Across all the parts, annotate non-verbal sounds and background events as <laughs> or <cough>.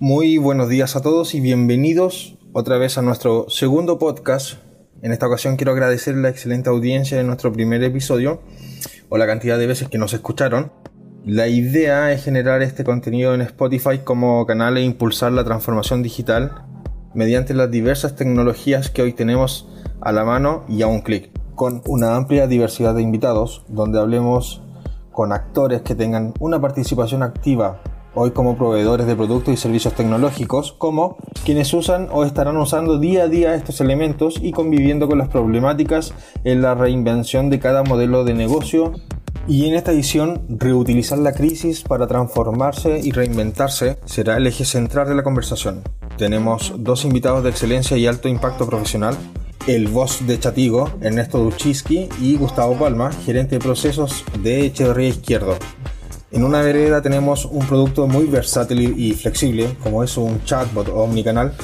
Muy buenos días a todos y bienvenidos otra vez a nuestro segundo podcast. En esta ocasión quiero agradecer la excelente audiencia de nuestro primer episodio o la cantidad de veces que nos escucharon. La idea es generar este contenido en Spotify como canal e impulsar la transformación digital mediante las diversas tecnologías que hoy tenemos a la mano y a un clic, con una amplia diversidad de invitados donde hablemos con actores que tengan una participación activa hoy como proveedores de productos y servicios tecnológicos, como quienes usan o estarán usando día a día estos elementos y conviviendo con las problemáticas en la reinvención de cada modelo de negocio. Y en esta edición, reutilizar la crisis para transformarse y reinventarse será el eje central de la conversación. Tenemos dos invitados de excelencia y alto impacto profesional, el boss de Chatigo, Ernesto Duchiski, y Gustavo Palma, gerente de procesos de Echeverría Izquierdo. En una vereda tenemos un producto muy versátil y flexible, como es un chatbot omnicanal,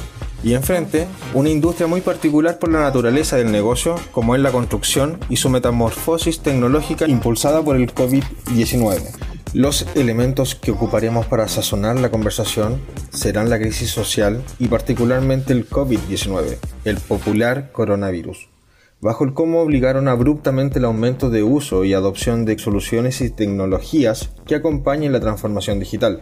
y enfrente una industria muy particular por la naturaleza del negocio, como es la construcción y su metamorfosis tecnológica impulsada por el COVID-19. Los elementos que ocuparemos para sazonar la conversación serán la crisis social y particularmente el COVID-19, el popular coronavirus bajo el cómo obligaron abruptamente el aumento de uso y adopción de soluciones y tecnologías que acompañen la transformación digital,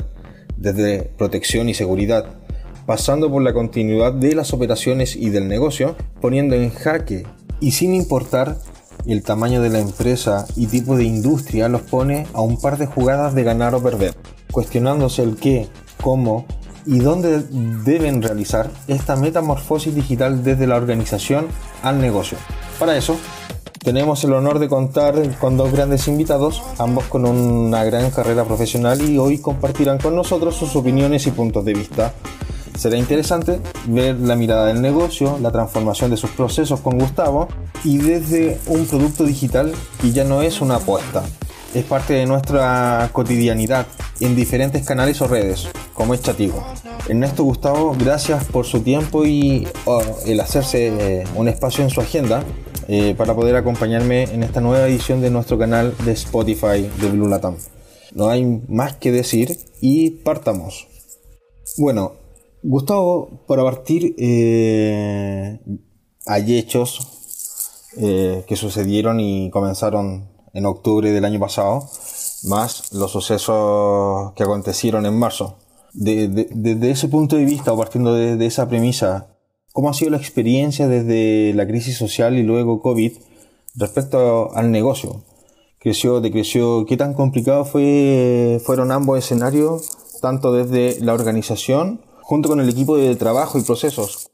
desde protección y seguridad, pasando por la continuidad de las operaciones y del negocio, poniendo en jaque y sin importar el tamaño de la empresa y tipo de industria los pone a un par de jugadas de ganar o perder, cuestionándose el qué, cómo y dónde deben realizar esta metamorfosis digital desde la organización al negocio. Para eso, tenemos el honor de contar con dos grandes invitados, ambos con una gran carrera profesional y hoy compartirán con nosotros sus opiniones y puntos de vista. Será interesante ver la mirada del negocio, la transformación de sus procesos con Gustavo y desde un producto digital que ya no es una apuesta, es parte de nuestra cotidianidad en diferentes canales o redes, como es Chatigo. Ernesto Gustavo, gracias por su tiempo y oh, el hacerse eh, un espacio en su agenda eh, para poder acompañarme en esta nueva edición de nuestro canal de Spotify de Blue Latam. No hay más que decir y partamos. Bueno, Gustavo, para partir, eh, hay hechos eh, que sucedieron y comenzaron en octubre del año pasado, más los sucesos que acontecieron en marzo. Desde ese punto de vista, o partiendo de esa premisa, ¿Cómo ha sido la experiencia desde la crisis social y luego COVID respecto al negocio? ¿Creció, decreció? ¿Qué tan complicado fue, fueron ambos escenarios, tanto desde la organización junto con el equipo de trabajo y procesos?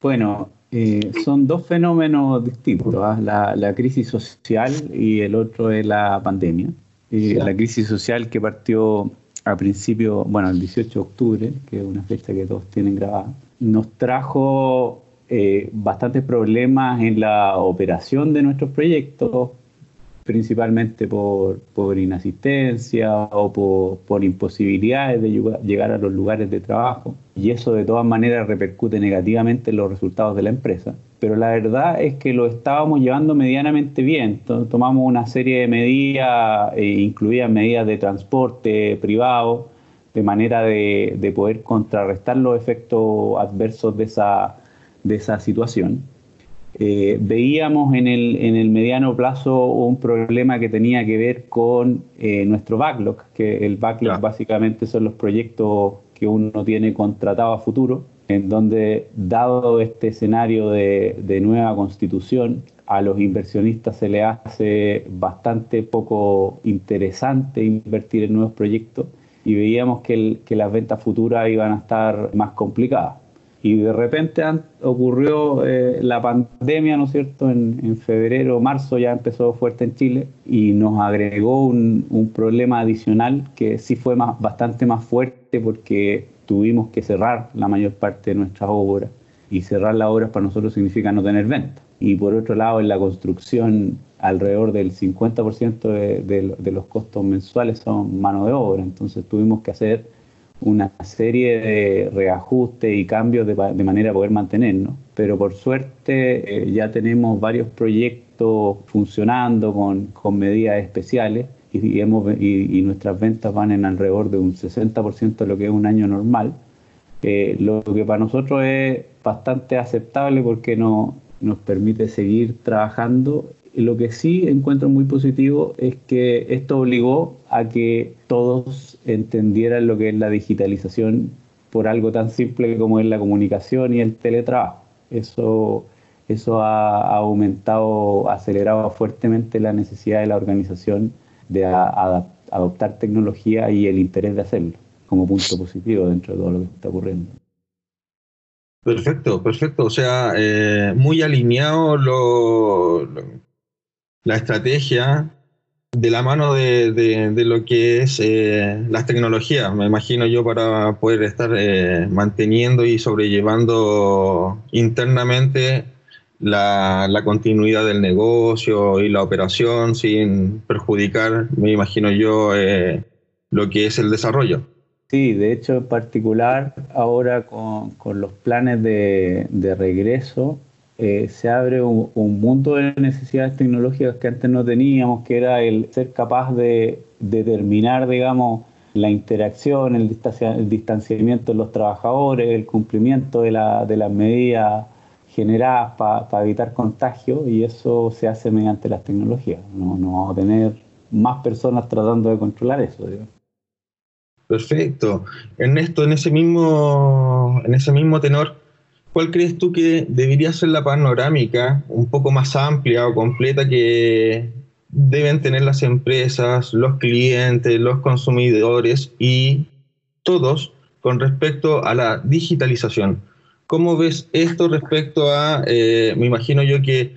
Bueno, eh, son dos fenómenos distintos, ¿ah? la, crisis social y el otro es la pandemia. La crisis social que partió a principio, bueno, el 18 de octubre, que es una fecha que todos tienen grabada, nos trajo eh, bastantes problemas en la operación de nuestros proyectos, principalmente por, por inasistencia o por, imposibilidades de llegar a los lugares de trabajo. Y eso de todas maneras repercute negativamente en los resultados de la empresa. Pero la verdad es que lo estábamos llevando medianamente bien. Tomamos una serie de medidas, eh, incluidas medidas de transporte privado, de manera de, poder contrarrestar los efectos adversos de esa, de esa situación. Eh, veíamos en el, en el, mediano plazo un problema que tenía que ver con eh, nuestro backlog, que el backlog básicamente son los proyectos que uno tiene contratado a futuro, en donde dado este escenario de, de nueva constitución, a los inversionistas se les hace bastante poco interesante invertir en nuevos proyectos y veíamos que, las ventas futuras iban a estar más complicadas. Y de repente ocurrió eh, la pandemia, ¿no es cierto? En, febrero, marzo ya empezó fuerte en Chile y nos agregó un, problema adicional que sí fue más, bastante más fuerte porque tuvimos que cerrar la mayor parte de nuestras obras. Y cerrar las obras para nosotros significa no tener ventas. Y por otro lado, en la construcción alrededor del 50% de, los costos mensuales son mano de obra, entonces tuvimos que hacer una serie de reajustes y cambios de, de manera a poder mantenernos, pero por suerte eh, ya tenemos varios proyectos funcionando con, con medidas especiales y, hemos, y, nuestras ventas van en alrededor de un 60% de lo que es un año normal eh, lo que para nosotros es bastante aceptable porque no, nos permite seguir trabajando. Lo que sí encuentro muy positivo es que esto obligó a que todos entendieran lo que es la digitalización por algo tan simple como es la comunicación y el teletrabajo. Eso, eso ha aumentado, acelerado fuertemente la necesidad de la organización de adoptar tecnología y el interés de hacerlo como punto positivo dentro de todo lo que está ocurriendo. Perfecto, perfecto. O sea, eh, muy alineado lo, la estrategia de la mano de, lo que es eh, las tecnologías, me imagino yo, para poder estar eh, manteniendo y sobrellevando internamente la, la, continuidad del negocio y la operación sin perjudicar, me imagino yo, lo que es el desarrollo. Sí, de hecho, en particular, ahora con, los planes de, regreso, eh, se abre un, mundo de necesidades tecnológicas que antes no teníamos, que era el ser capaz de determinar, digamos, la interacción, el, distanciamiento de los trabajadores, el cumplimiento de, las medidas generadas para evitar contagio, y eso se hace mediante las tecnologías. No, no vamos a tener más personas tratando de controlar eso. Perfecto. Ernesto, en ese mismo, en ese mismo tenor, ¿cuál crees tú que debería ser la panorámica un poco más amplia o completa que deben tener las empresas, los clientes, los consumidores y todos con respecto a la digitalización? ¿Cómo ves esto respecto a, eh, me imagino yo que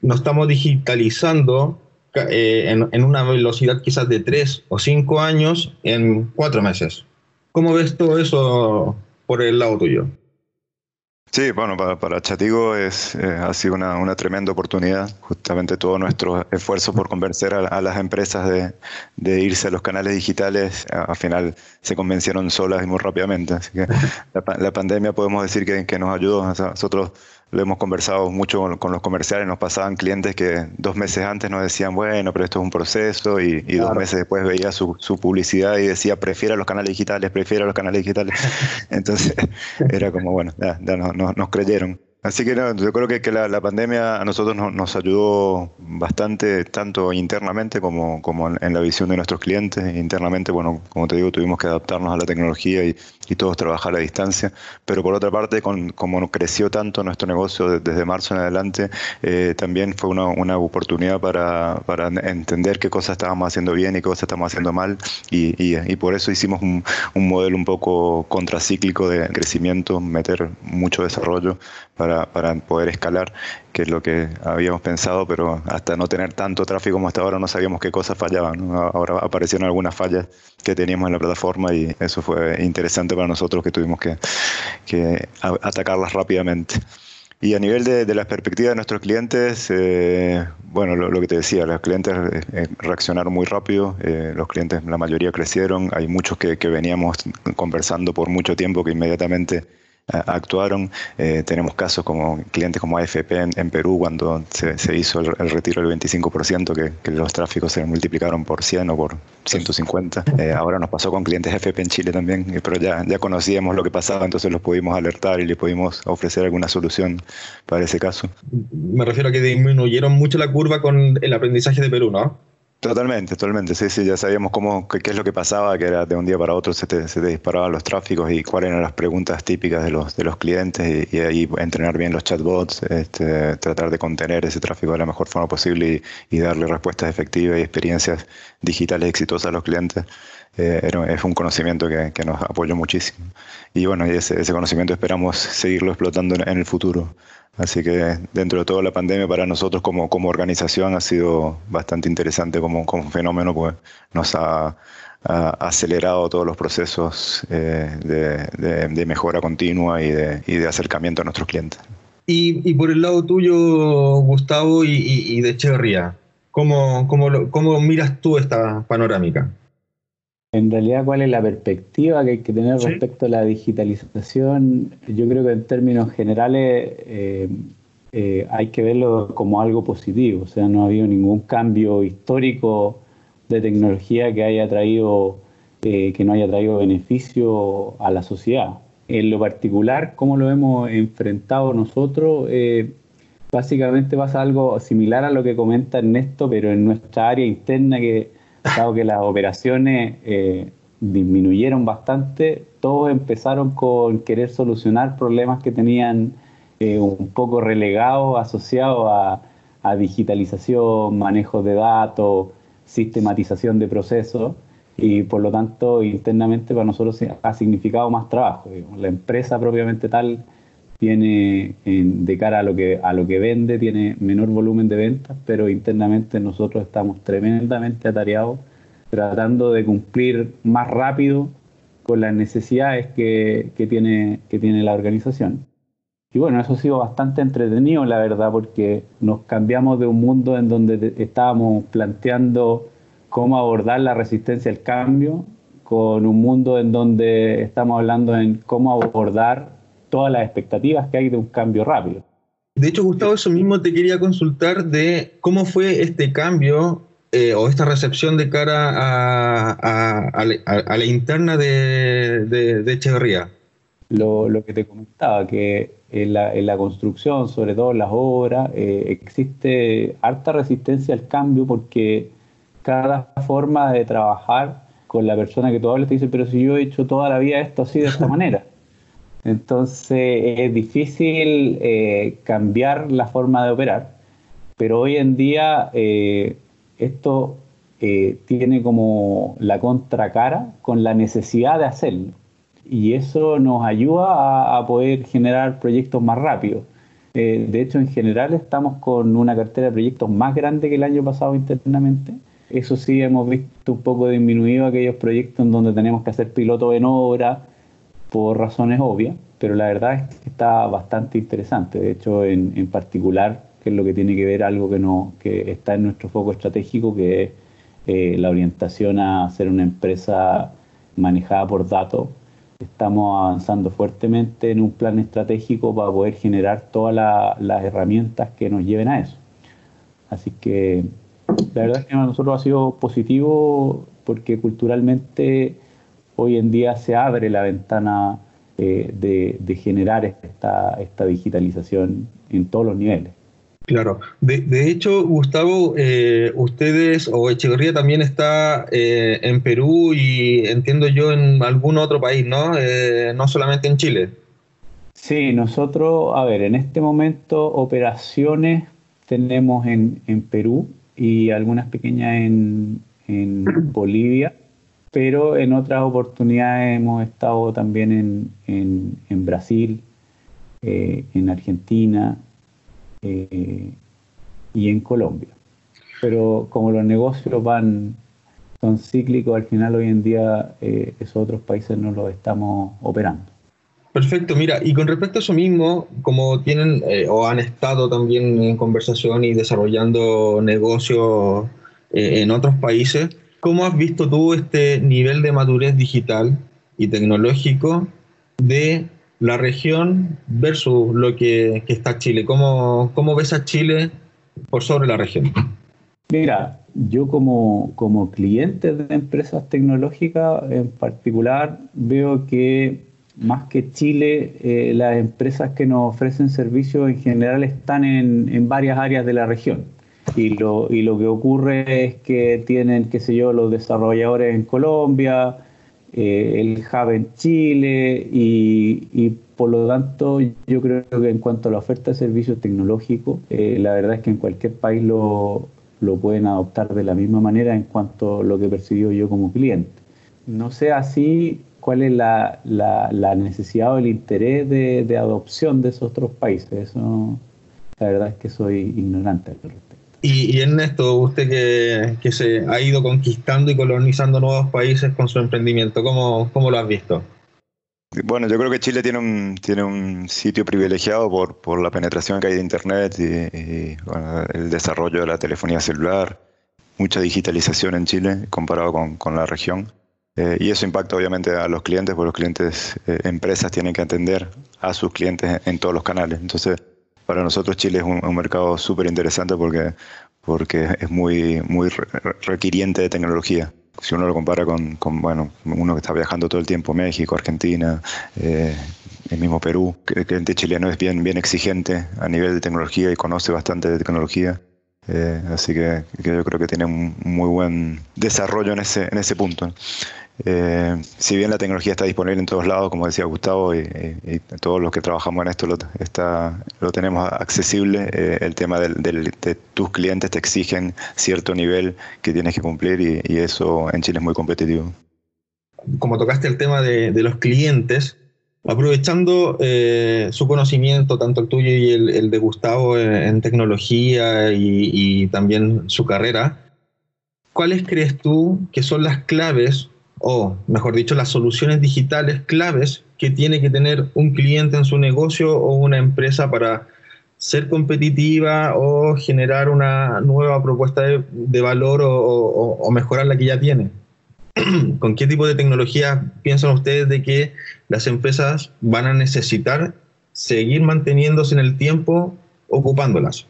nos estamos digitalizando eh, en, una velocidad quizás de tres o cinco años en cuatro meses. ¿Cómo ves todo eso por el lado tuyo? Sí, bueno, para, para Chatigo es, eh, ha sido una, una, tremenda oportunidad, justamente todo nuestro esfuerzo por convencer a, las empresas de, de, irse a los canales digitales, al final se convencieron solas y muy rápidamente. Así que la, la pandemia podemos decir que, que nos ayudó. nosotros lo hemos conversado mucho con, los comerciales, nos pasaban clientes que dos meses antes nos decían, bueno, pero esto es un proceso, y, dos meses después veía su, publicidad y decía, prefiero los canales digitales, prefiero los canales digitales. <laughs> Entonces era como, bueno, ya, nos creyeron. Así que yo creo que, que la, pandemia a nosotros nos ayudó bastante, tanto internamente como, como en, la visión de nuestros clientes. Internamente, bueno, como te digo, tuvimos que adaptarnos a la tecnología y, y todos trabajar a distancia. Pero por otra parte, con, como creció tanto nuestro negocio desde marzo en adelante, eh, también fue una, una oportunidad para, para, entender qué cosas estábamos haciendo bien y qué cosas estábamos haciendo mal. Y, y, y por eso hicimos un, un modelo un poco contracíclico de crecimiento, meter mucho desarrollo para, para, poder escalar, que es lo que habíamos pensado, pero hasta no tener tanto tráfico como hasta ahora no sabíamos qué cosas fallaban. Ahora aparecieron algunas fallas que teníamos en la plataforma y eso fue interesante para nosotros que tuvimos que, atacarlas rápidamente. Y a nivel de, de, la perspectiva de nuestros clientes, eh, bueno, lo, que te decía, los clientes eh, reaccionaron muy rápido, eh, los clientes, la mayoría crecieron, hay muchos que veníamos conversando por mucho tiempo que inmediatamente actuaron. Eh, tenemos casos como clientes como AFP en, Perú, cuando se, hizo el, retiro del 25%, que, que, los tráficos se multiplicaron por 100 o por 150. Eh, ahora nos pasó con clientes AFP en Chile también, eh, pero ya, ya conocíamos lo que pasaba, entonces los pudimos alertar y le pudimos ofrecer alguna solución para ese caso. Me refiero a que disminuyeron mucho la curva con el aprendizaje de Perú, ¿no? Totalmente, totalmente. Sí, sí, ya sabíamos cómo, qué, es lo que pasaba, que era de un día para otro se te, se te, disparaban los tráficos y cuáles eran las preguntas típicas de los, de los clientes y, ahí entrenar bien los chatbots, este, tratar de contener ese tráfico de la mejor forma posible y, darle respuestas efectivas y experiencias digitales exitosas a los clientes. Eh, es un conocimiento que, que, nos apoyó muchísimo. Y bueno, ese, ese conocimiento esperamos seguirlo explotando en el futuro. Así que dentro de toda la pandemia para nosotros como, como organización ha sido bastante interesante como, como fenómeno, pues nos ha, acelerado todos los procesos eh, de, de, mejora continua y de, y de, acercamiento a nuestros clientes. Y, y por el lado tuyo, Gustavo, y, y de Echeverría, ¿cómo, cómo, ¿cómo miras tú esta panorámica? En realidad, ¿cuál es la perspectiva que hay que tener respecto a la digitalización? Yo creo que en términos generales eh, eh, hay que verlo como algo positivo. O sea, no ha habido ningún cambio histórico de tecnología que haya traído, eh, que no haya traído beneficio a la sociedad. En lo particular, ¿cómo lo hemos enfrentado nosotros? Básicamente pasa algo similar a lo que comenta Ernesto, pero en nuestra área interna, que dado que las operaciones eh, disminuyeron bastante, todos empezaron con querer solucionar problemas que tenían eh, un poco relegados, asociados a, a digitalización, manejo de datos, sistematización de procesos y por lo tanto internamente para nosotros ha significado más trabajo. La empresa propiamente tal tiene de cara a lo que a lo que vende tiene menor volumen de ventas, pero internamente nosotros estamos tremendamente atareados tratando de cumplir más rápido con las necesidades que, que, tiene, que tiene la organización. Y bueno, eso ha sido bastante entretenido, la verdad, porque nos cambiamos de un mundo en donde estábamos planteando cómo abordar la resistencia al cambio con un mundo en donde estamos hablando en cómo abordar todas las expectativas que hay de un cambio rápido. De hecho, Gustavo, eso mismo te quería consultar de cómo fue este cambio eh, o esta recepción de cara a, la interna de, de, Echeverría. Lo, lo, que te comentaba, que en la, en la, construcción, sobre todo en las obras, eh, existe harta resistencia al cambio porque cada forma de trabajar con la persona que tú hablas te dice, pero si yo he hecho toda la vida esto así de esta <laughs> manera. Entonces es difícil eh, cambiar la forma de operar, pero hoy en día eh, esto eh, tiene como la contracara con la necesidad de hacerlo. Y eso nos ayuda a, poder generar proyectos más rápidos. de hecho, en general estamos con una cartera de proyectos más grande que el año pasado internamente eso sí, hemos visto un poco disminuido aquellos proyectos en donde tenemos que hacer piloto en obra por razones obvias, pero la verdad es que está bastante interesante. De hecho, en, en particular, que es lo que tiene que ver algo que, no, que está en nuestro foco estratégico, que es eh, la orientación a ser una empresa manejada por datos. Estamos avanzando fuertemente en un plan estratégico para poder generar todas las herramientas que nos lleven a eso. Así que la verdad es que para nosotros ha sido positivo porque culturalmente hoy en día se abre la ventana eh, de, generar esta, esta digitalización en todos los niveles. Claro. De, hecho, Gustavo, eh, ustedes o Echeverría también está eh, en Perú y entiendo yo en algún otro país, ¿no? no solamente en Chile. Sí, nosotros, a ver, en este momento operaciones tenemos en, en Perú, y algunas pequeñas en, <clears throat> Bolivia, pero en otras oportunidades hemos estado también en, Brasil, eh, en Argentina eh, y en Colombia. Pero como los negocios van, son cíclicos, al final hoy en día eh, esos otros países no los estamos operando. Perfecto, mira, y con respecto a eso mismo, como tienen o han estado también en conversación y desarrollando negocios en otros países, ¿cómo has visto tú este nivel de madurez digital y tecnológico de la región versus lo que, está Chile? ¿Cómo, ¿Cómo, ves a Chile por sobre la región? Mira, yo como, como cliente de empresas tecnológicas en particular veo que más que Chile, eh, las empresas que nos ofrecen servicios en general están en, varias áreas de la región. Y lo, y lo que ocurre es que tienen, qué sé yo, los desarrolladores en Colombia, eh, el hub en Chile y, y, por lo tanto yo creo que en cuanto a la oferta de servicios tecnológicos, eh, la verdad es que en cualquier país lo, lo pueden adoptar de la misma manera en cuanto a lo que percibió yo como cliente. No sea así cuál es la, la, necesidad o el interés de, de, adopción de esos otros países. Eso, la verdad es que soy ignorante al respecto. Y, y Ernesto, usted que, que, se ha ido conquistando y colonizando nuevos países con su emprendimiento, ¿cómo, cómo lo has visto? Bueno, yo creo que Chile tiene un, tiene un sitio privilegiado por, por la penetración que hay de Internet y, el desarrollo de la telefonía celular, mucha digitalización en Chile comparado con, con la región. Eh, y eso impacta obviamente a los clientes, porque los clientes, eh, empresas tienen que atender a sus clientes en, todos los canales. Entonces, para nosotros Chile es un, mercado súper interesante porque, porque es muy, muy requiriente de tecnología. si uno lo compara con, bueno, uno que está viajando todo el tiempo, México, Argentina, eh, el mismo Perú, el cliente chileno es bien, bien exigente a nivel de tecnología y conoce bastante de tecnología. Eh, así que, yo creo que tiene un muy buen desarrollo en ese, en ese punto. Eh, si bien la tecnología está disponible en todos lados, como decía Gustavo, y, todos los que trabajamos en esto lo, está, lo tenemos accesible, eh, el tema del, de tus clientes te exigen cierto nivel que tienes que cumplir y, eso en Chile es muy competitivo. Como tocaste el tema de, los clientes, aprovechando eh, su conocimiento, tanto el tuyo y el, de Gustavo en, tecnología y también su carrera, ¿cuáles crees tú que son las claves o, mejor dicho, las soluciones digitales claves que tiene que tener un cliente en su negocio o una empresa para ser competitiva o generar una nueva propuesta de, valor o, mejorar la que ya tiene. <clears throat> ¿Con qué tipo de tecnología piensan ustedes de que las empresas van a necesitar seguir manteniéndose en el tiempo ocupándolas?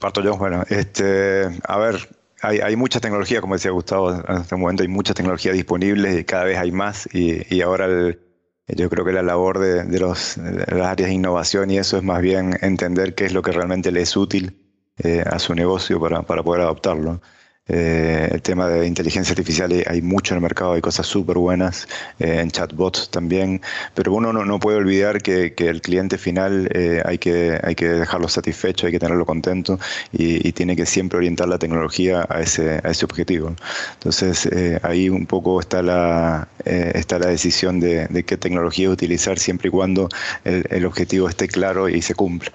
Parto yo, bueno, este, a ver, hay, hay, mucha tecnología, como decía Gustavo, en este momento hay mucha tecnología disponible y cada vez hay más y, y ahora yo creo que la labor de, los, las áreas de innovación y eso es más bien entender qué es lo que realmente le es útil eh, a su negocio para, para poder adoptarlo. Eh, el tema de inteligencia artificial hay mucho en el mercado, hay cosas súper buenas, eh, en chatbots también, pero uno no, no puede olvidar que, que, el cliente final eh, hay, que, hay que dejarlo satisfecho, hay que tenerlo contento y, y tiene que siempre orientar la tecnología a ese, a ese objetivo. Entonces ahí un poco está la, está la decisión de, de, qué tecnología utilizar siempre y cuando el, el objetivo esté claro y se cumpla.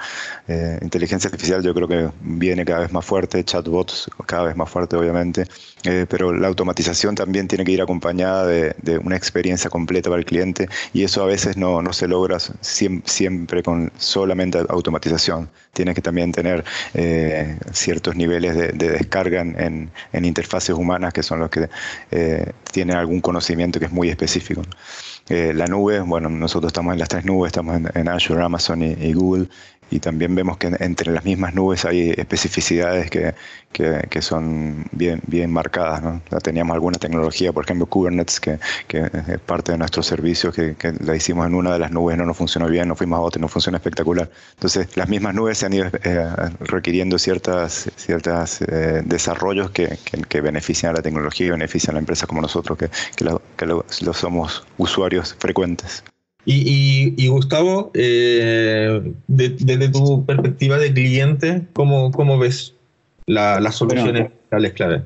inteligencia artificial yo creo que viene cada vez más fuerte, chatbots cada vez más fuerte obviamente, eh, pero la automatización también tiene que ir acompañada de, una experiencia completa para el cliente y eso a veces no, no se logra siempre, con solamente automatización. Tiene que también tener eh, ciertos niveles de, descarga en, en, interfaces humanas que son los que eh, tienen algún conocimiento que es muy específico. la nube, bueno, nosotros estamos en las tres nubes, estamos en, Azure, Amazon y Google, y también vemos que entre las mismas nubes hay especificidades que, que, son bien, bien marcadas. ¿no? Teníamos alguna tecnología, por ejemplo Kubernetes, que, que es parte de nuestros servicios, que, la hicimos en una de las nubes, no nos funcionó bien, nos fuimos a otra y no funciona espectacular. Entonces, las mismas nubes se han ido eh, requiriendo ciertas, ciertas eh, desarrollos que, benefician a la tecnología y benefician a la empresa como nosotros, que, que lo somos usuarios frecuentes. Y, Gustavo, eh, desde tu perspectiva de cliente, ¿cómo, cómo ves las soluciones bueno, clave?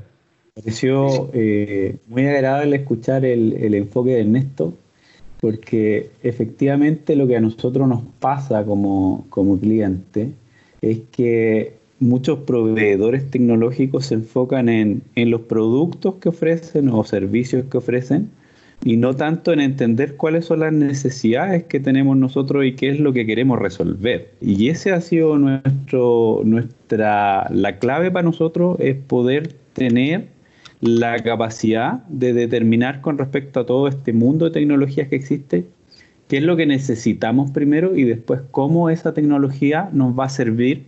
Me pareció eh, muy agradable escuchar el, el, enfoque de Ernesto, porque efectivamente lo que a nosotros nos pasa como, como cliente es que muchos proveedores tecnológicos se enfocan en, en los productos que ofrecen o servicios que ofrecen, y no tanto en entender cuáles son las necesidades que tenemos nosotros y qué es lo que queremos resolver. Y ese ha sido nuestro, nuestra, la clave para nosotros es poder tener la capacidad de determinar con respecto a todo este mundo de tecnologías que existe, qué es lo que necesitamos primero y después cómo esa tecnología nos va a servir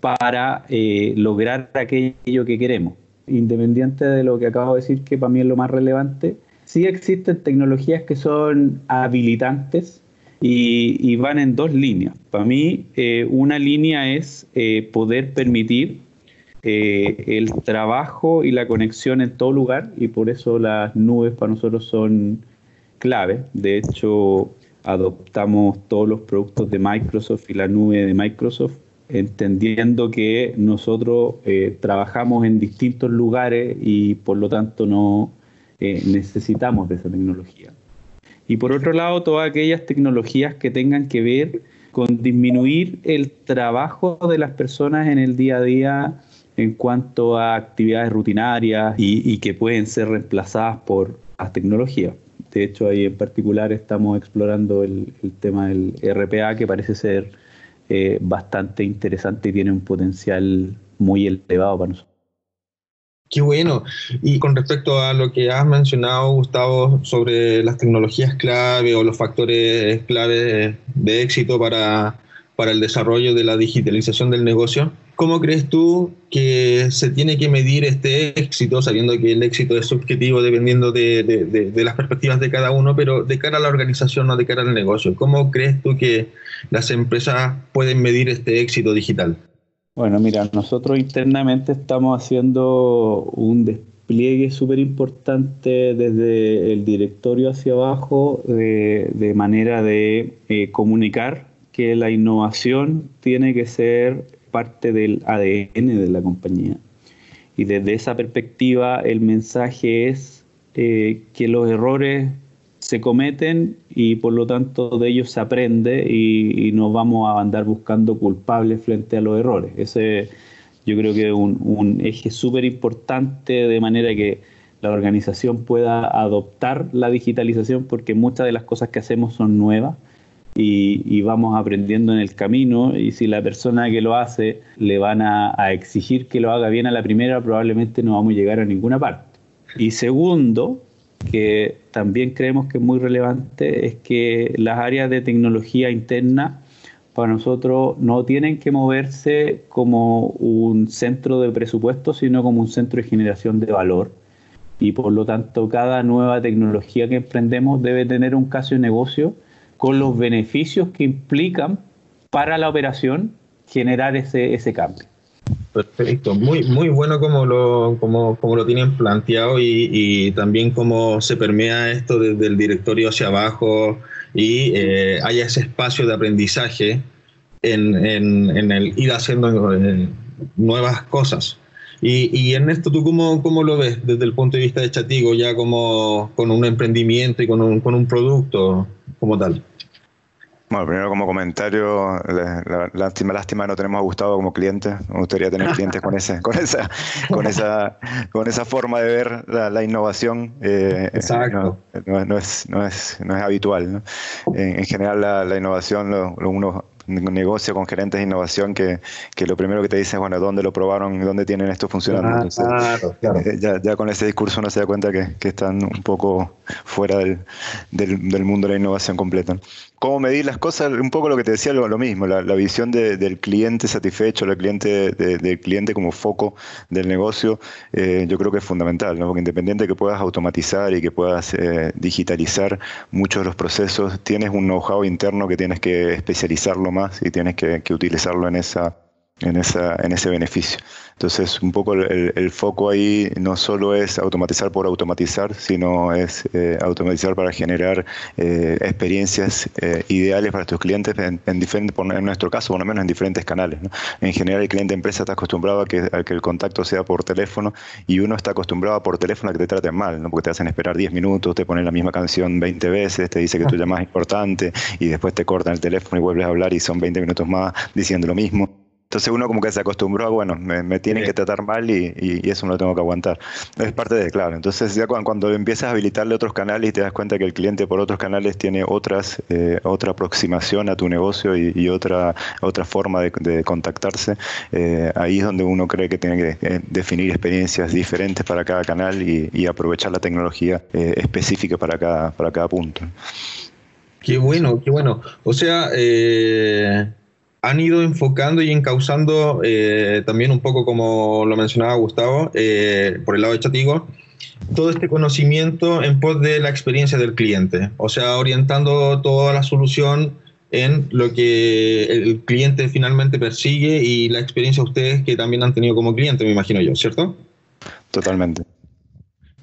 para eh, lograr aquello que queremos. Independiente de lo que acabo de decir, que para mí es lo más relevante, sí existen tecnologías que son habilitantes y, van en dos líneas. Para mí, eh, una línea es eh, poder permitir eh, el trabajo y la conexión en todo lugar y por eso las nubes para nosotros son clave. De hecho, adoptamos todos los productos de Microsoft y la nube de Microsoft entendiendo que nosotros trabajamos en distintos lugares y por lo tanto no, necesitamos de esa tecnología. Y por otro lado, todas aquellas tecnologías que tengan que ver con disminuir el trabajo de las personas en el día a día en cuanto a actividades rutinarias y, que pueden ser reemplazadas por las tecnologías. De hecho, ahí en particular estamos explorando el, tema del RPA, que parece ser eh, bastante interesante y tiene un potencial muy elevado para nosotros. Qué bueno. Y con respecto a lo que has mencionado, Gustavo, sobre las tecnologías clave o los factores clave de éxito para, para el desarrollo de la digitalización del negocio, ¿cómo crees tú que se tiene que medir este éxito, sabiendo que el éxito es subjetivo dependiendo de, las perspectivas de cada uno, pero de cara a la organización, no de cara al negocio? ¿Cómo crees tú que las empresas pueden medir este éxito digital? Bueno, mira, nosotros internamente estamos haciendo un despliegue súper importante desde el directorio hacia abajo de, manera de eh, comunicar que la innovación tiene que ser parte del ADN de la compañía. Y desde esa perspectiva el mensaje es eh, que los errores se cometen y por lo tanto de ellos se aprende y, no vamos a andar buscando culpables frente a los errores. Ese yo creo que es un, eje súper importante de manera que la organización pueda adoptar la digitalización porque muchas de las cosas que hacemos son nuevas y, vamos aprendiendo en el camino y si la persona que lo hace le van a, exigir que lo haga bien a la primera, probablemente no vamos a llegar a ninguna parte. Y segundo, que también creemos que es muy relevante, es que las áreas de tecnología interna para nosotros no tienen que moverse como un centro de presupuesto, sino como un centro de generación de valor. Y por lo tanto, cada nueva tecnología que emprendemos debe tener un caso de negocio con los beneficios que implican para la operación generar ese, ese cambio. Perfecto, muy, muy bueno como lo, como, como lo tienen planteado y, también cómo se permea esto desde el directorio hacia abajo y eh, haya ese espacio de aprendizaje en, en, en el ir haciendo eh, nuevas cosas. Y, y, Ernesto, ¿tú cómo, cómo, lo ves desde el punto de vista de Chatigo, ya como con un emprendimiento y con un, con un producto como tal? Bueno, primero como comentario, lástima, lástima no tenemos a Gustavo como cliente. Me gustaría tener clientes con ese, con esa, con esa, con esa forma de ver la, innovación. Eh, Exacto. No, no, es, no, es, no es habitual. En, general la, la innovación lo, uno negocio con gerentes de innovación que, que, lo primero que te dicen es, bueno, ¿dónde lo probaron? ¿Dónde tienen esto funcionando? claro, claro. Eh, ya, ya, con ese discurso uno se da cuenta que, que están un poco fuera del, del, del, mundo de la innovación completa cómo medir las cosas, un poco lo que te decía, lo, mismo, la, visión del cliente satisfecho, el cliente del cliente como foco del negocio, eh, yo creo que es fundamental, ¿no? porque independiente que puedas automatizar y que puedas eh, digitalizar muchos de los procesos, tienes un know-how interno que tienes que especializarlo más y tienes que utilizarlo en esa en, esa, en ese beneficio. Entonces, un poco el, foco ahí no solo es automatizar por automatizar, sino es eh, automatizar para generar eh, experiencias eh, ideales para tus clientes en, diferentes, en nuestro caso, por lo menos en diferentes canales. En general, el cliente empresa está acostumbrado a que, que el contacto sea por teléfono y uno está acostumbrado por teléfono a que te traten mal, ¿no? porque te hacen esperar 10 minutos, te ponen la misma canción 20 veces, te dice que tu llamada es importante y después te cortan el teléfono y vuelves a hablar y son 20 minutos más diciendo lo mismo. Entonces uno como que se acostumbró a, bueno, me, tienen que tratar mal y, eso no lo tengo que aguantar. Es parte de, claro. Entonces ya cuando, empiezas a habilitarle otros canales y te das cuenta que el cliente por otros canales tiene otras, eh, otra aproximación a tu negocio y, otra, otra forma de, contactarse, eh, ahí es donde uno cree que tiene que eh, definir experiencias diferentes para cada canal y, aprovechar la tecnología específica para cada, para cada punto. Qué bueno, qué bueno. O sea, eh han ido enfocando y encauzando eh, también un poco como lo mencionaba Gustavo, eh, por el lado de Chatigo, todo este conocimiento en pos de la experiencia del cliente, o sea, orientando toda la solución en lo que el cliente finalmente persigue y la experiencia ustedes que también han tenido como cliente, me imagino yo, ¿cierto? Totalmente.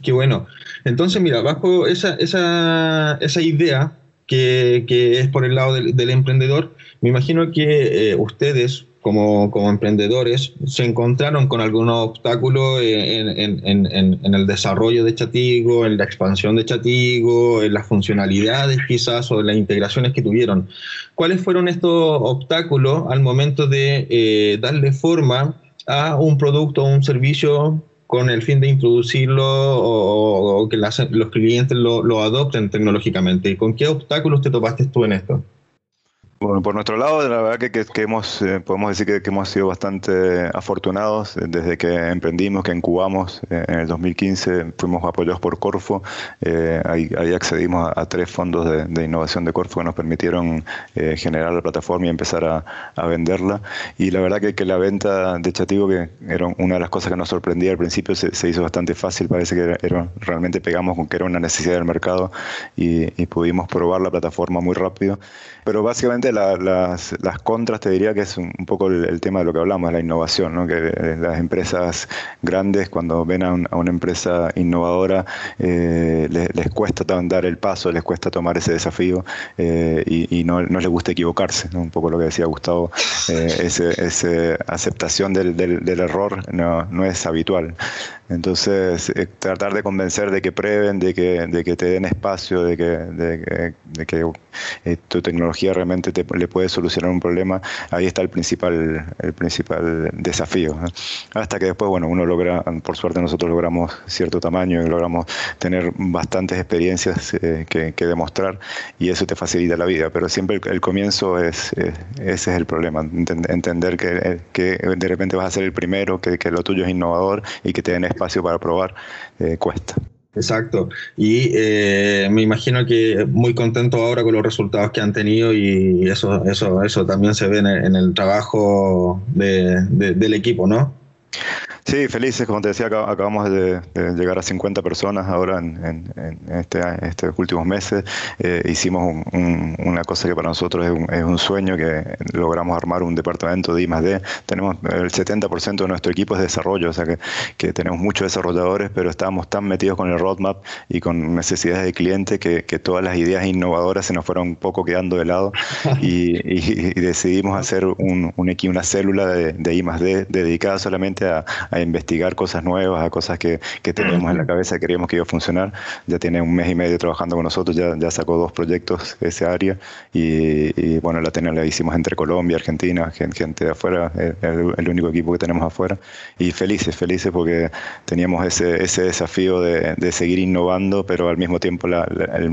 Qué bueno. Entonces, mira, bajo esa, esa, esa idea que, que, es por el lado del, del emprendedor, me imagino que eh, ustedes, como, como, emprendedores, se encontraron con algún obstáculo en, en, en, en, el desarrollo de Chatigo, en la expansión de Chatigo, en las funcionalidades quizás o en las integraciones que tuvieron. ¿Cuáles fueron estos obstáculos al momento de eh, darle forma a un producto o un servicio con el fin de introducirlo o, que los clientes lo, lo adopten tecnológicamente? ¿Con qué obstáculos te topaste tú en esto? Bueno, por nuestro lado, la verdad que, que, hemos, eh, podemos decir que, hemos sido bastante afortunados desde que emprendimos, que incubamos eh, en el 2015, fuimos apoyados por Corfo, eh, ahí, accedimos a, tres fondos de, innovación de Corfo que nos permitieron generar la plataforma y empezar a, a, venderla. Y la verdad que, que la venta de Chatigo, que era una de las cosas que nos sorprendía al principio, se, hizo bastante fácil, parece que era, realmente pegamos con que era una necesidad del mercado y pudimos probar la plataforma muy rápido. Pero básicamente las, las, contras te diría que es un, poco el, tema de lo que hablamos, la innovación, ¿no? que eh, las empresas grandes cuando ven a, una empresa innovadora eh, les, cuesta dar el paso, les cuesta tomar ese desafío eh, y, no, no, les gusta equivocarse, un poco lo que decía Gustavo, esa aceptación del, del, del error no, no, es habitual. Entonces, tratar de convencer de que prueben, de que, de que te den espacio, de que, de, de que tu tecnología realmente le puede solucionar un problema, ahí está el principal, el principal desafío. Hasta que después, bueno, uno logra, por suerte nosotros logramos cierto tamaño y logramos tener bastantes experiencias eh, que, demostrar y eso te facilita la vida, pero siempre el, comienzo es, ese es el problema, entender que, que, de repente vas a ser el primero, que, que, lo tuyo es innovador y que te den espacio para probar, eh, cuesta. Exacto. Y eh, me imagino que muy contento ahora con los resultados que han tenido y eso, eso, eso también se ve en el, trabajo del equipo, ¿no? Sí, felices, como te decía, acabamos de, llegar a 50 personas ahora en, este, estos últimos meses. Eh, hicimos una cosa que para nosotros es un, sueño, que logramos armar un departamento de I +D. Tenemos el 70% de nuestro equipo es desarrollo, o sea que, tenemos muchos desarrolladores, pero estábamos tan metidos con el roadmap y con necesidades de cliente que, todas las ideas innovadoras se nos fueron un poco quedando de lado <laughs> y, decidimos hacer un, una célula de, de I +D dedicada solamente a a investigar cosas nuevas, a cosas que, que teníamos en la cabeza, queríamos que iba a funcionar. Ya tiene un mes y medio trabajando con nosotros, ya, ya sacó dos proyectos de ese área y, bueno, la, tenemos, la hicimos entre Colombia, Argentina, gente, de afuera, el, el, único equipo que tenemos afuera. Y felices, felices porque teníamos ese, ese desafío de, de seguir innovando, pero al mismo tiempo la,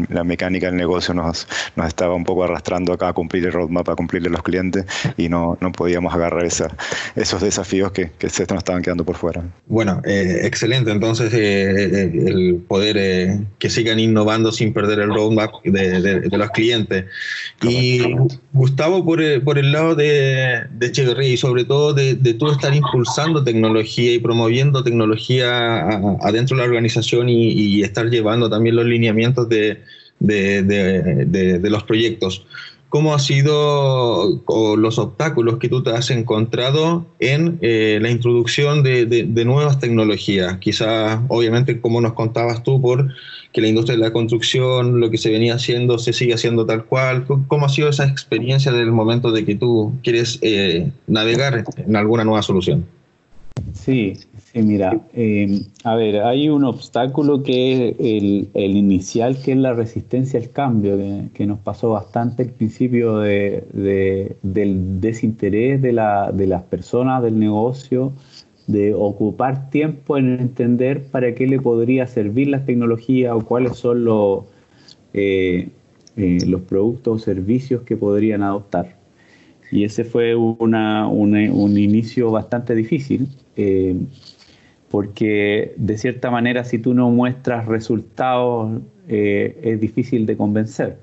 la, mecánica del negocio nos, nos estaba un poco arrastrando acá a cumplir el roadmap, a cumplirle a los clientes y no, no podíamos agarrar esa, esos desafíos que, que se nos estaban quedando por Bueno, eh, excelente. Entonces, eh, eh, el poder que sigan innovando sin perder el roadmap de, los clientes. Y Gustavo, por, por el lado de, de Cheverry y sobre todo de, de tú estar impulsando tecnología y promoviendo tecnología adentro de la organización y, y estar llevando también los lineamientos de, de los proyectos. ¿Cómo ha sido los obstáculos que tú te has encontrado en eh, la introducción de, nuevas tecnologías? Quizás, obviamente, como nos contabas tú, por que la industria de la construcción, lo que se venía haciendo, se sigue haciendo tal cual. ¿Cómo ha sido esa experiencia del momento de que tú quieres eh, navegar en alguna nueva solución? Sí, Sí, mira, em, a ver, hay un obstáculo que es el, inicial, que es la resistencia al cambio, que, nos pasó bastante al principio de, del desinterés de, la, de las personas del negocio, de ocupar tiempo en entender para qué le podría servir la tecnología o cuáles son los, eh, eh, los productos o servicios que podrían adoptar. Y ese fue una, un inicio bastante difícil. Eh, porque de cierta manera si tú no muestras resultados eh, es difícil de convencer.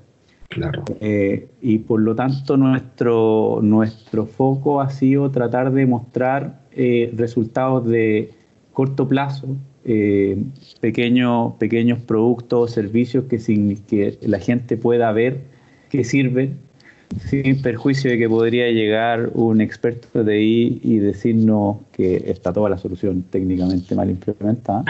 Claro. Eh, y por lo tanto nuestro, nuestro foco ha sido tratar de mostrar eh, resultados de corto plazo, pequeños, pequeños productos o servicios que, que la gente pueda ver que sirven sin perjuicio de que podría llegar un experto de ahí y decirnos que está toda la solución técnicamente mal implementada.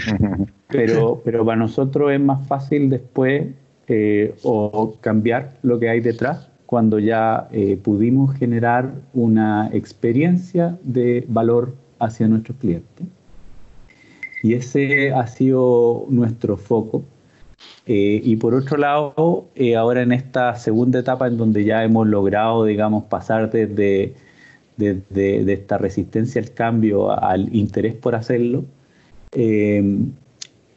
<laughs> pero, pero para nosotros es más fácil después eh, o cambiar lo que hay detrás cuando ya eh, pudimos generar una experiencia de valor hacia nuestros clientes. Y ese ha sido nuestro foco eh, y por otro lado, eh, ahora en esta segunda etapa en donde ya hemos logrado, digamos, pasar desde, de esta resistencia al cambio al interés por hacerlo, eh,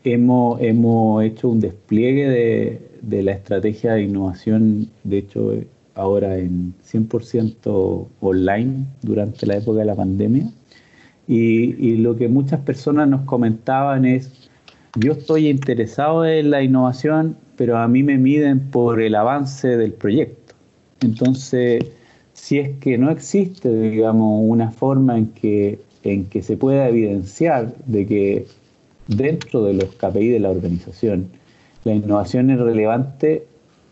hemos, hemos hecho un despliegue de, de, la estrategia de innovación. De hecho, ahora en 100% online durante la época de la pandemia. Y, y, lo que muchas personas nos comentaban es, yo estoy interesado en la innovación, pero a mí me miden por el avance del proyecto. Entonces, si es que no existe, digamos, una forma en que, en que se pueda evidenciar de que dentro de los KPI de la organización la innovación es relevante,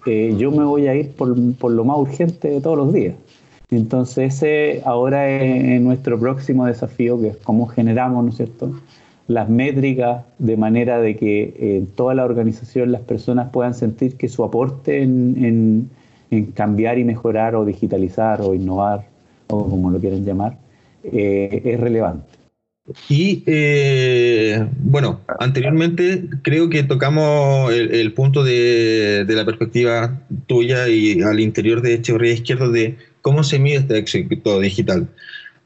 eh, yo me voy a ir por, por, lo más urgente de todos los días. Entonces ese ahora es, nuestro próximo desafío, que es cómo generamos, ¿no es cierto?, las métricas de manera de que en toda la organización las personas puedan sentir que su aporte en, en, cambiar y mejorar o digitalizar o innovar, o como lo quieren llamar, eh, es relevante. Y eh, bueno, anteriormente creo que tocamos el, punto de, la perspectiva tuya y al interior de Echeverría Izquierdo de cómo se mide este éxito digital.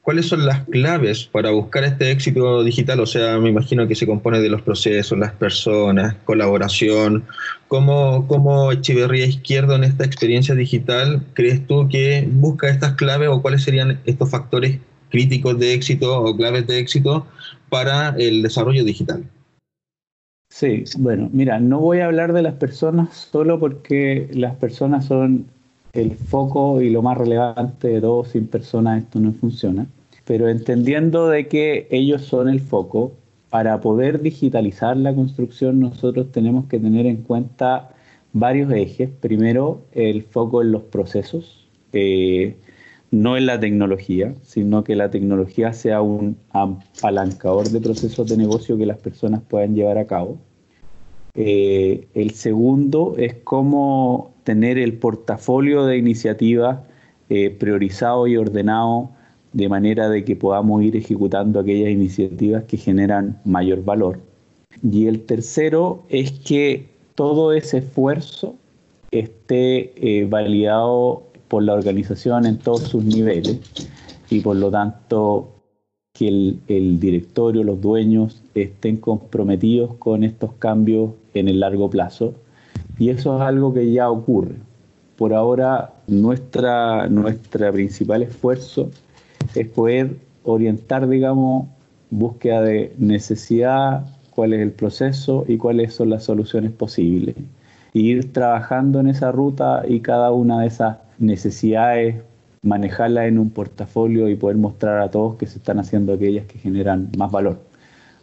¿Cuáles son las claves para buscar este éxito digital? O sea, me imagino que se compone de los procesos, las personas, colaboración. ¿Cómo, cómo Echeverría Izquierdo en esta experiencia digital crees tú que busca estas claves o cuáles serían estos factores críticos de éxito o claves de éxito para el desarrollo digital. Sí, bueno, mira, no voy a hablar de las personas solo porque las personas son el foco y lo más relevante de todo, sin personas esto no funciona, pero entendiendo de que ellos son el foco, para poder digitalizar la construcción nosotros tenemos que tener en cuenta varios ejes. Primero, el foco en los procesos. Eh, no en la tecnología, sino que la tecnología sea un apalancador de procesos de negocio que las personas puedan llevar a cabo. Eh, el segundo es cómo tener el portafolio de iniciativas eh, priorizado y ordenado de manera de que podamos ir ejecutando aquellas iniciativas que generan mayor valor. Y el tercero es que todo ese esfuerzo esté eh, validado por la organización en todos sus niveles y por lo tanto que el, directorio, los dueños estén comprometidos con estos cambios en el largo plazo y eso es algo que ya ocurre. Por ahora nuestra, nuestra principal esfuerzo es poder orientar, digamos, búsqueda de necesidad, cuál es el proceso y cuáles son las soluciones posibles. ir trabajando en esa ruta y cada una de esas necesidades, manejarla en un portafolio y poder mostrar a todos que se están haciendo aquellas que generan más valor.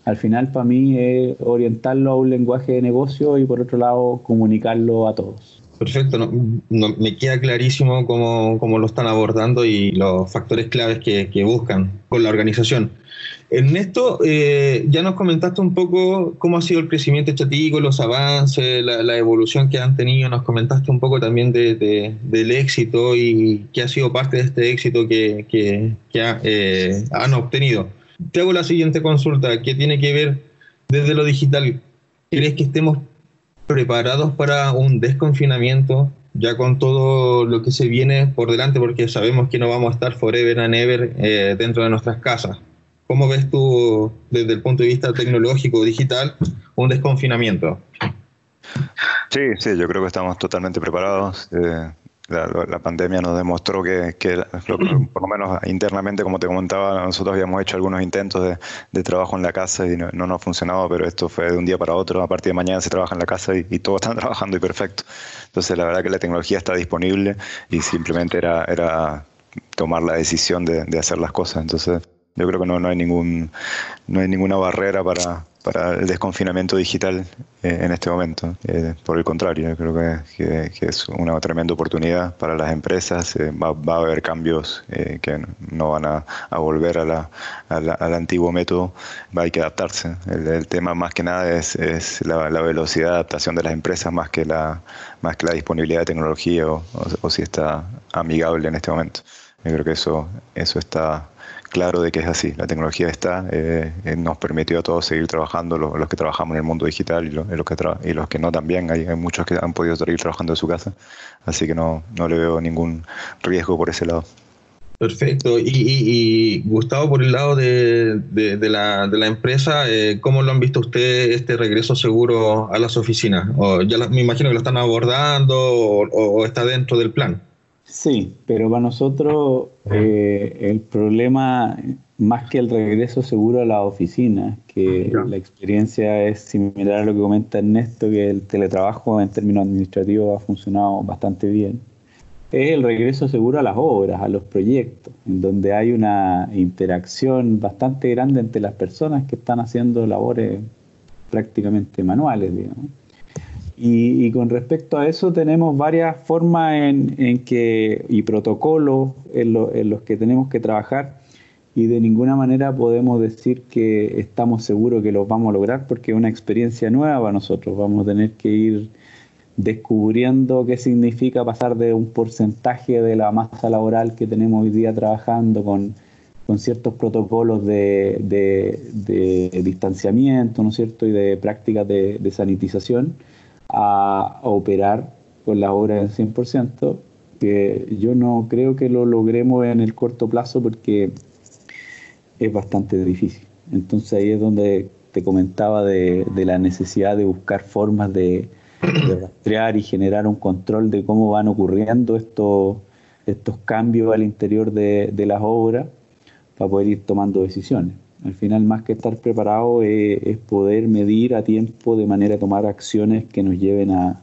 Al final, para mí, es orientarlo a un lenguaje de negocio y, por otro lado, comunicarlo a todos. Perfecto, no, me queda clarísimo cómo, cómo, lo están abordando y los factores claves que, que buscan con la organización. Ernesto, eh, ya nos comentaste un poco cómo ha sido el crecimiento chatico, los avances, la, evolución que han tenido, nos comentaste un poco también del éxito y qué ha sido parte de este éxito que, eh, han obtenido. Te hago la siguiente consulta, ¿qué tiene que ver desde lo digital? ¿Crees que estemos preparados para un desconfinamiento ya con todo lo que se viene por delante? Porque sabemos que no vamos a estar forever and ever eh, dentro de nuestras casas. ¿Cómo ves tú, desde el punto de vista tecnológico, digital, un desconfinamiento? Sí, sí, yo creo que estamos totalmente preparados. Eh, la, pandemia nos demostró que, <clears throat> por lo menos internamente, como te comentaba, nosotros habíamos hecho algunos intentos de, trabajo en la casa y no, nos ha funcionado, pero esto fue de un día para otro. A partir de mañana se trabaja en la casa y, y todos están <laughs> trabajando y perfecto. Entonces, la verdad que la tecnología está disponible y simplemente era, era tomar la decisión de, de hacer las cosas. Entonces, yo creo que no, no, hay, ningún, no hay ninguna barrera para, para el desconfinamiento digital eh, en este momento. Eh, por el contrario, creo que, que, es una tremenda oportunidad para las empresas. Eh, va, va, a haber cambios que no van a, a volver a la, al antiguo método. Va, hay que adaptarse. El, tema más que nada es, es la, la, velocidad de adaptación de las empresas más que la, más que la disponibilidad de tecnología o, o si está amigable en este momento. Yo creo que eso, eso está claro de que es así. La tecnología está, eh, eh, nos permitió a todos seguir trabajando, los, que trabajamos en el mundo digital y, los, que y los que no también. Hay, muchos que han podido seguir trabajando en su casa, así que no, no le veo ningún riesgo por ese lado. Perfecto. Y, Gustavo, por el lado de, de, la, de la, empresa, eh, ¿cómo lo han visto ustedes este regreso seguro a las oficinas? ¿O ya me imagino que lo están abordando o está dentro del plan. Sí, pero para nosotros eh, el problema, más que el regreso seguro a la oficina, que la experiencia es similar a lo que comenta Ernesto, que el teletrabajo en términos administrativos ha funcionado bastante bien, es el regreso seguro a las obras, a los proyectos, en donde hay una interacción bastante grande entre las personas que están haciendo labores prácticamente manuales, digamos. Y, con respecto a eso tenemos varias formas en, que, y protocolos en, los que tenemos que trabajar y de ninguna manera podemos decir que estamos seguros que los vamos a lograr porque es una experiencia nueva para nosotros. Vamos a tener que ir descubriendo qué significa pasar de un porcentaje de la masa laboral que tenemos hoy día trabajando con, ciertos protocolos de, distanciamiento, ¿no es cierto?, y de prácticas de sanitización a, operar con la obra del 100%, que yo no creo que lo logremos en el corto plazo porque es bastante difícil. Entonces ahí es donde te comentaba de, la necesidad de buscar formas de, rastrear y generar un control de cómo van ocurriendo estos, estos cambios al interior de, de las obras para poder ir tomando decisiones. Al final, más que estar preparado, es poder medir a tiempo de manera de tomar acciones que nos lleven a,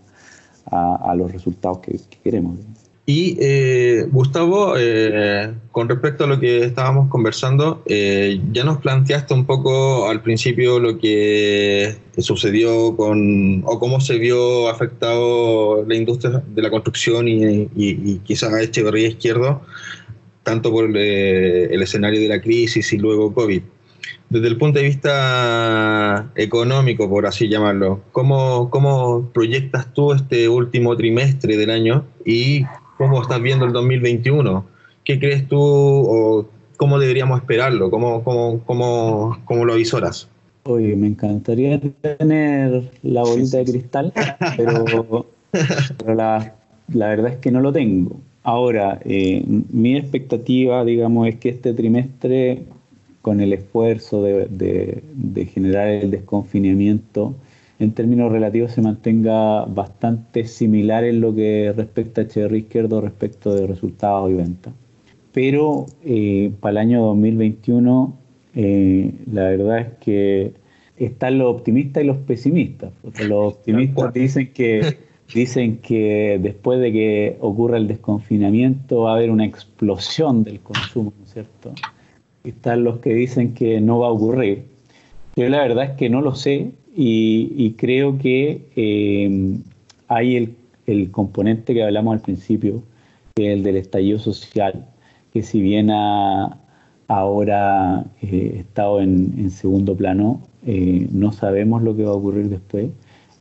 los resultados que, queremos. Y eh, Gustavo, eh, con respecto a lo que estábamos conversando, eh, ya nos planteaste un poco al principio lo que sucedió con, o cómo se vio afectado la industria de la construcción y, y, y quizás Echeverría Izquierdo, tanto por el escenario de la crisis y luego COVID desde el punto de vista económico, por así llamarlo, ¿cómo, ¿cómo, proyectas tú este último trimestre del año y cómo estás viendo el 2021? ¿Qué crees tú o cómo deberíamos esperarlo? ¿Cómo, cómo, cómo, cómo lo avisoras? Oye, me encantaría tener la bolita de cristal, pero, la, la, verdad es que no lo tengo. Ahora, eh, mi expectativa, digamos, es que este trimestre con el esfuerzo de, generar el desconfinamiento, en términos relativos se mantenga bastante similar en lo que respecta a Echeverría Izquierdo respecto de resultados y ventas. Pero eh, para el año 2021 eh, la verdad es que están los optimistas y los pesimistas. los optimistas dicen que, <laughs> dicen que después de que ocurra el desconfinamiento va a haber una explosión del consumo, ¿no es cierto? Están los que dicen que no va a ocurrir. Yo la verdad es que no lo sé y, creo que eh, hay el, componente que hablamos al principio, que es el del estallido social, que si bien ha, ahora eh, estado en, segundo plano, eh, no sabemos lo que va a ocurrir después.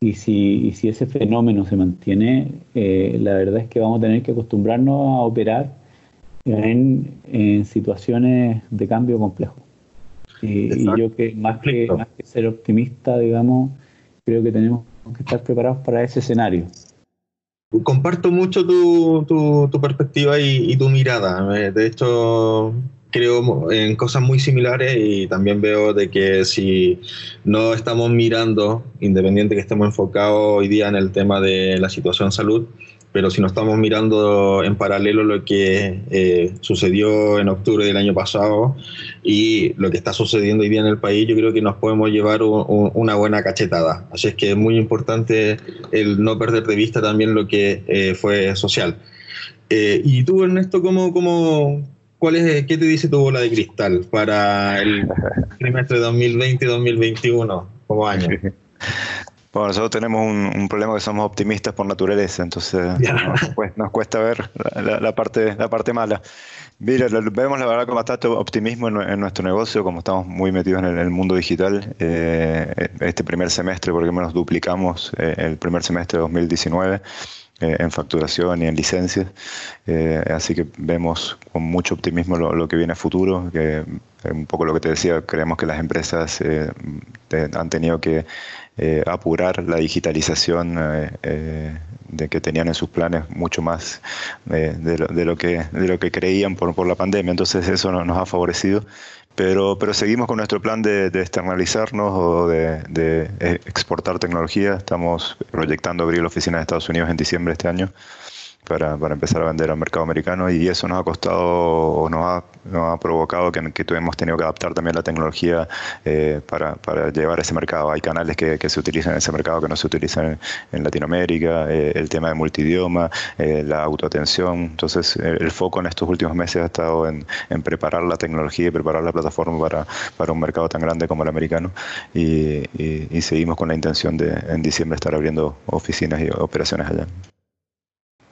Y si, y si ese fenómeno se mantiene, la verdad es que vamos a tener que acostumbrarnos a operar en, situaciones de cambio complejo. Y, yo que más, que más que ser optimista, digamos, creo que tenemos que estar preparados para ese escenario. Comparto mucho tu, tu, perspectiva y, tu mirada. De hecho, creo en cosas muy similares y también veo de que si no estamos mirando, independiente que estemos enfocados hoy día en el tema de la situación salud, pero si no estamos mirando en paralelo lo que eh, sucedió en octubre del año pasado y lo que está sucediendo hoy día en el país, yo creo que nos podemos llevar una buena cachetada. Así es que es muy importante el no perder de vista también lo que eh, fue social. Eh, y tú, Ernesto, ¿cómo, cómo, cuál es, ¿qué te dice tu bola de cristal para el trimestre 2020-2021 como año? <laughs> Bueno, nosotros tenemos un, problema que somos optimistas por naturaleza, entonces <laughs> nos, cuesta ver la, parte, la parte mala. Mira, vemos la verdad con bastante optimismo en, nuestro negocio, como estamos muy metidos en el, mundo digital. Eh, este primer semestre, porque menos duplicamos eh, el primer semestre de 2019 eh, en facturación y en licencias. así que vemos con mucho optimismo lo, que viene a futuro, que un poco lo que te decía, creemos que las empresas han tenido que eh, apurar la digitalización eh, eh, de que tenían en sus planes mucho más de lo, que, de lo que creían por, por la pandemia. Entonces eso nos ha favorecido. Pero, pero seguimos con nuestro plan de, externalizarnos o de, exportar tecnología. Estamos proyectando abrir la oficina de Estados Unidos en diciembre de este año. Para, para, empezar a vender al mercado americano y eso nos ha costado o nos ha, provocado que, que hemos tenido que adaptar también la tecnología eh, para, llevar a ese mercado. Hay canales que, que, se utilizan en ese mercado que no se utilizan en, Latinoamérica, eh, el tema de multidioma, eh, la autoatención. Entonces, el, foco en estos últimos meses ha estado en, preparar la tecnología y preparar la plataforma para, un mercado tan grande como el americano y seguimos con la intención de en diciembre estar abriendo oficinas y operaciones allá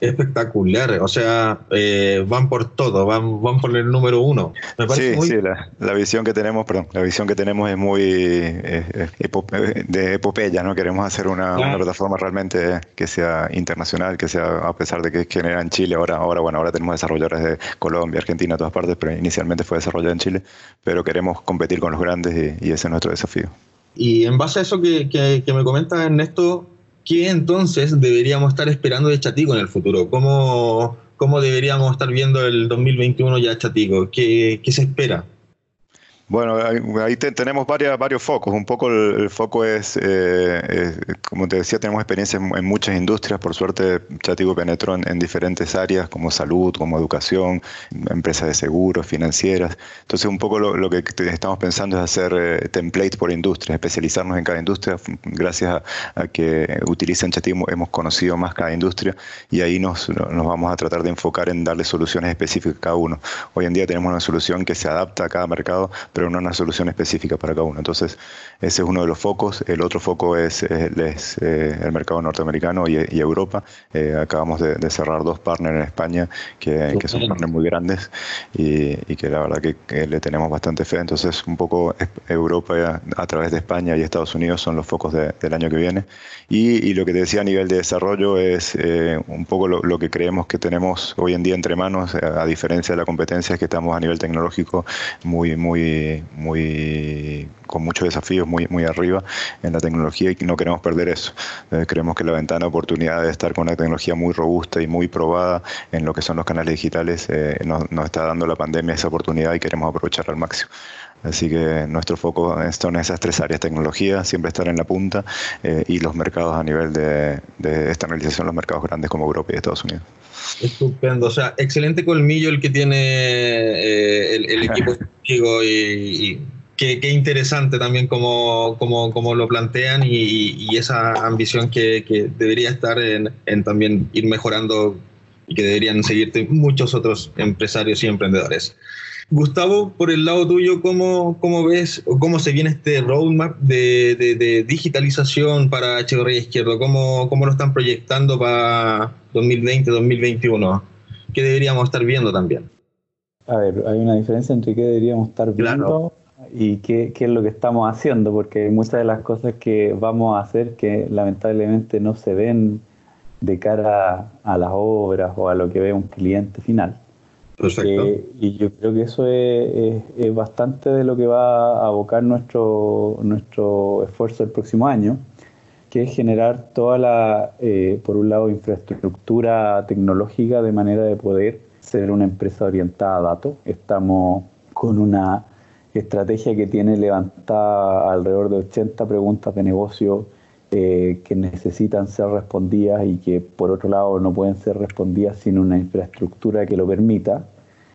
espectacular. O sea, eh, van por todo, van, van por el número uno. sí, sí, la, visión que tenemos, perdón, la visión que tenemos es muy de epopeya, ¿no? Queremos hacer una, plataforma realmente que sea internacional, que sea, a pesar de que genera en Chile, ahora, ahora, bueno, ahora tenemos desarrolladores de Colombia, Argentina, todas partes, pero inicialmente fue desarrollado en Chile, pero queremos competir con los grandes y, ese es nuestro desafío. Y en base a eso que, que, que me comenta Ernesto, ¿qué entonces deberíamos estar esperando de Chatico en el futuro? ¿Cómo, cómo deberíamos estar viendo el 2021 ya Chatico? ¿Qué, qué se espera? Bueno, ahí, tenemos varias, varios focos. Un poco el, foco es, eh, como te decía, tenemos experiencia en, muchas industrias. Por suerte, Chatigo penetró en, diferentes áreas como salud, como educación, empresas de seguros, financieras. Entonces, un poco lo, que estamos pensando es hacer eh, templates por industria, especializarnos en cada industria. Gracias a, que utilizan Chatigo hemos conocido más cada industria y ahí nos, nos vamos a tratar de enfocar en darle soluciones específicas a cada uno. Hoy en día tenemos una solución que se adapta a cada mercado, pero no una solución específica para cada uno. Entonces, ese es uno de los focos. El otro foco es, eh, el mercado norteamericano y, Europa. Eh, acabamos de, cerrar dos partners en España que, son partners muy grandes y, que la verdad que, le tenemos bastante fe. Entonces, un poco Europa a, través de España y Estados Unidos son los focos del año que viene. Y, lo que te decía a nivel de desarrollo es eh, un poco lo, lo, que creemos que tenemos hoy en día entre manos, a diferencia de la competencia, es que estamos a nivel tecnológico muy, muy muy, con muchos desafíos muy, muy arriba en la tecnología y no queremos perder eso. Eh, creemos que la ventana de oportunidad de estar con una tecnología muy robusta y muy probada en lo que son los canales digitales eh, nos, está dando la pandemia esa oportunidad y queremos aprovechar al máximo. Así que nuestro foco son esas tres áreas, tecnología, siempre estar en la punta eh, y los mercados a nivel de, de externalización, los mercados grandes como Europa y Estados Unidos. Estupendo, o sea, excelente colmillo el que tiene eh, el, equipo <laughs> y, qué, interesante también como, como, lo plantean y, esa ambición que, debería estar en, en, también ir mejorando y que deberían seguirte muchos otros empresarios y emprendedores. Gustavo, por el lado tuyo, ¿cómo, cómo ves o cómo se viene este roadmap de, de, digitalización para Echeverría Izquierdo? ¿Cómo, ¿Cómo, lo están proyectando para 2020-2021? ¿Qué deberíamos estar viendo también? A ver, hay una diferencia entre qué deberíamos estar viendo y qué, qué, es lo que estamos haciendo, porque muchas de las cosas que vamos a hacer que lamentablemente no se ven de cara a las obras o a lo que ve un cliente final. Eh, y yo creo que eso es, bastante de lo que va a abocar nuestro, nuestro esfuerzo el próximo año, que es generar toda la, eh, por un lado, infraestructura tecnológica de manera de poder ser una empresa orientada a datos. Estamos con una estrategia que tiene levantada alrededor de 80 preguntas de negocio eh, que necesitan ser respondidas y que por otro lado no pueden ser respondidas sin una infraestructura que lo permita.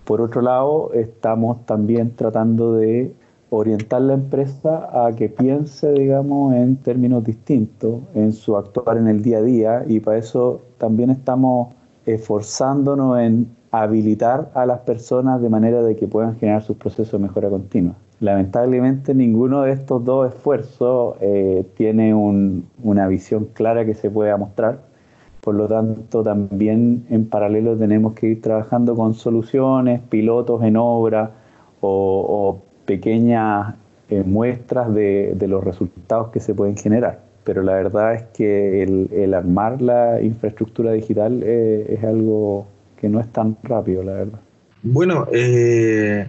Por otro lado, estamos también tratando de orientar la empresa a que piense, digamos, en términos distintos, en su actuar en el día a día, y para eso también estamos esforzándonos en habilitar a las personas de manera de que puedan generar sus procesos de mejora continua. Lamentablemente ninguno de estos dos esfuerzos eh, tiene una visión clara que se pueda mostrar. Por lo tanto, también en paralelo tenemos que ir trabajando con soluciones, pilotos en obra o, pequeñas eh, muestras de, los resultados que se pueden generar. Pero la verdad es que el, armar la infraestructura digital eh, es algo que no es tan rápido, la verdad. Bueno, eh,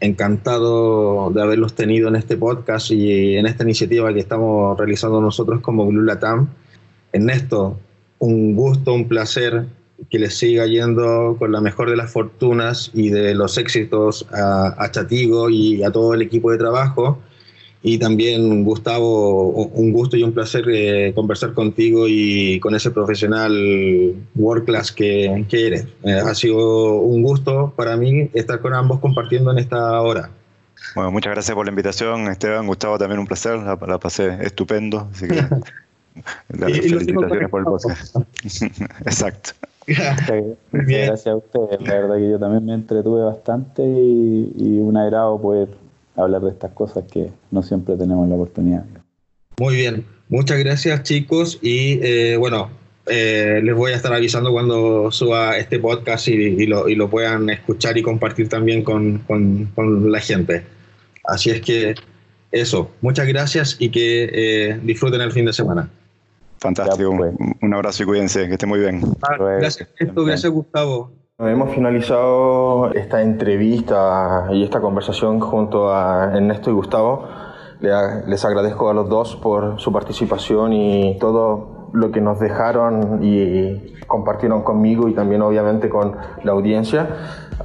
encantado de haberlos tenido en este podcast y en esta iniciativa que estamos realizando nosotros como Blue Latam. Ernesto, un gusto, un placer que les siga yendo con la mejor de las fortunas y de los éxitos a, Chatigo y a todo el equipo de trabajo. Y también Gustavo, un gusto y un placer eh, conversar contigo y con ese profesional world class que, que eres. Eh, ha sido un gusto para mí estar con ambos compartiendo en esta hora. Bueno, muchas gracias por la invitación, Esteban. Gustavo, también un placer, la, pasé estupendo. Así que <laughs> las felicitaciones por el podcast. <laughs> Exacto. <laughs> Gracias a ustedes. La verdad que yo también me entretuve bastante y, y un agrado poder hablar de estas cosas que no siempre tenemos la oportunidad. Muy bien, muchas gracias chicos y eh, bueno, eh, les voy a estar avisando cuando suba este podcast y, lo, y lo, puedan escuchar y compartir también con, con, con, la gente. Así es que eso, muchas gracias y que eh, disfruten el fin de semana. Fantástico, pues. un abrazo y cuídense, que esté muy bien. Ah, gracias, gracias Gustavo. Hemos finalizado esta entrevista y esta conversación junto a Ernesto y Gustavo. Les agradezco a los dos por su participación y todo lo que nos dejaron y compartieron conmigo y también obviamente con la audiencia.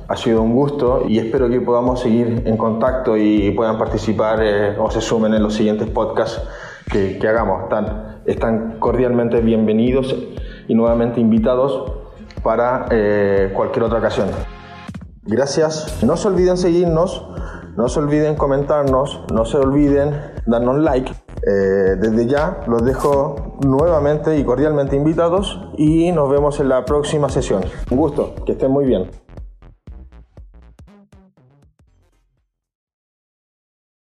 Ha sido un gusto y espero que podamos seguir en contacto y puedan participar eh, o se sumen en los siguientes podcasts que, que hagamos. Están, están cordialmente bienvenidos y nuevamente invitados para eh, cualquier otra ocasión. Gracias. No se olviden seguirnos, no se olviden comentarnos, no se olviden darnos like. Eh, desde ya los dejo nuevamente y cordialmente invitados y nos vemos en la próxima sesión. Un gusto, que estén muy bien.